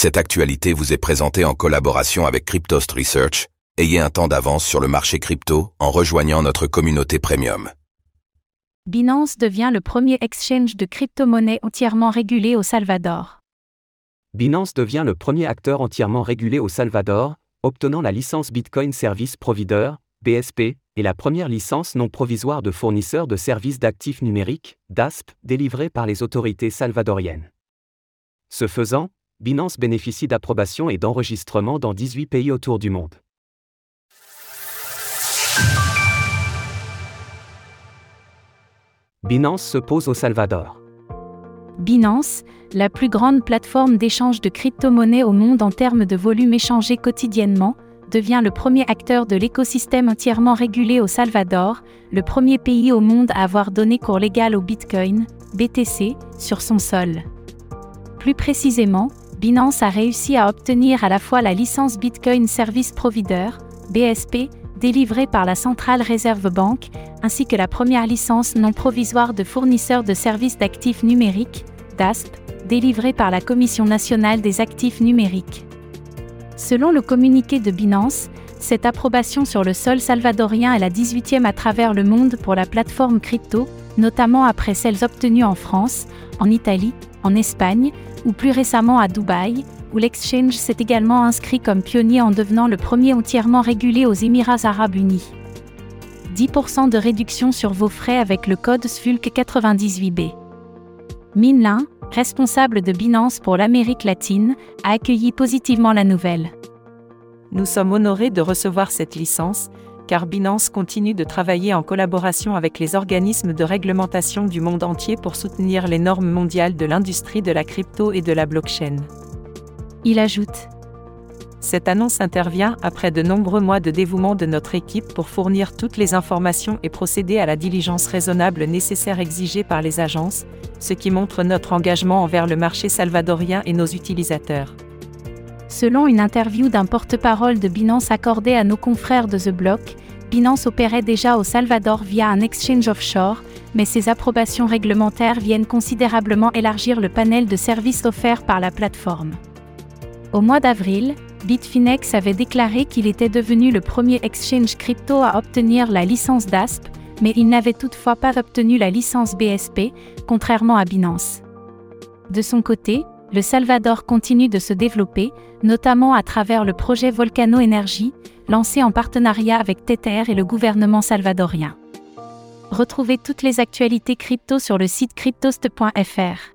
Cette actualité vous est présentée en collaboration avec Cryptost Research. Ayez un temps d'avance sur le marché crypto en rejoignant notre communauté premium. Binance devient le premier exchange de crypto-monnaie entièrement régulé au Salvador. Binance devient le premier acteur entièrement régulé au Salvador, obtenant la licence Bitcoin Service Provider, BSP, et la première licence non provisoire de fournisseur de services d'actifs numériques, DASP, délivrée par les autorités salvadoriennes. Ce faisant, Binance bénéficie d'approbation et d'enregistrement dans 18 pays autour du monde. Binance se pose au Salvador. Binance, la plus grande plateforme d'échange de crypto-monnaies au monde en termes de volume échangé quotidiennement, devient le premier acteur de l'écosystème entièrement régulé au Salvador, le premier pays au monde à avoir donné cours légal au Bitcoin, BTC, sur son sol. Plus précisément, Binance a réussi à obtenir à la fois la licence Bitcoin Service Provider, BSP, délivrée par la Centrale Reserve Bank, ainsi que la première licence non provisoire de fournisseur de services d'actifs numériques, DASP, délivrée par la Commission nationale des actifs numériques. Selon le communiqué de Binance, cette approbation sur le sol salvadorien est la 18e à travers le monde pour la plateforme crypto, notamment après celles obtenues en France, en Italie, en Espagne, ou plus récemment à Dubaï, où l'exchange s'est également inscrit comme pionnier en devenant le premier entièrement régulé aux Émirats arabes unis. 10% de réduction sur vos frais avec le code SFULC98B. Minlin, responsable de Binance pour l'Amérique latine, a accueilli positivement la nouvelle. Nous sommes honorés de recevoir cette licence, car Binance continue de travailler en collaboration avec les organismes de réglementation du monde entier pour soutenir les normes mondiales de l'industrie de la crypto et de la blockchain. Il ajoute. Cette annonce intervient après de nombreux mois de dévouement de notre équipe pour fournir toutes les informations et procéder à la diligence raisonnable nécessaire exigée par les agences, ce qui montre notre engagement envers le marché salvadorien et nos utilisateurs. Selon une interview d'un porte-parole de Binance accordée à nos confrères de The Block, Binance opérait déjà au Salvador via un exchange offshore, mais ces approbations réglementaires viennent considérablement élargir le panel de services offerts par la plateforme. Au mois d'avril, Bitfinex avait déclaré qu'il était devenu le premier exchange crypto à obtenir la licence DASP, mais il n'avait toutefois pas obtenu la licence BSP, contrairement à Binance. De son côté, le Salvador continue de se développer, notamment à travers le projet Volcano Energy, lancé en partenariat avec Tether et le gouvernement salvadorien. Retrouvez toutes les actualités crypto sur le site cryptost.fr.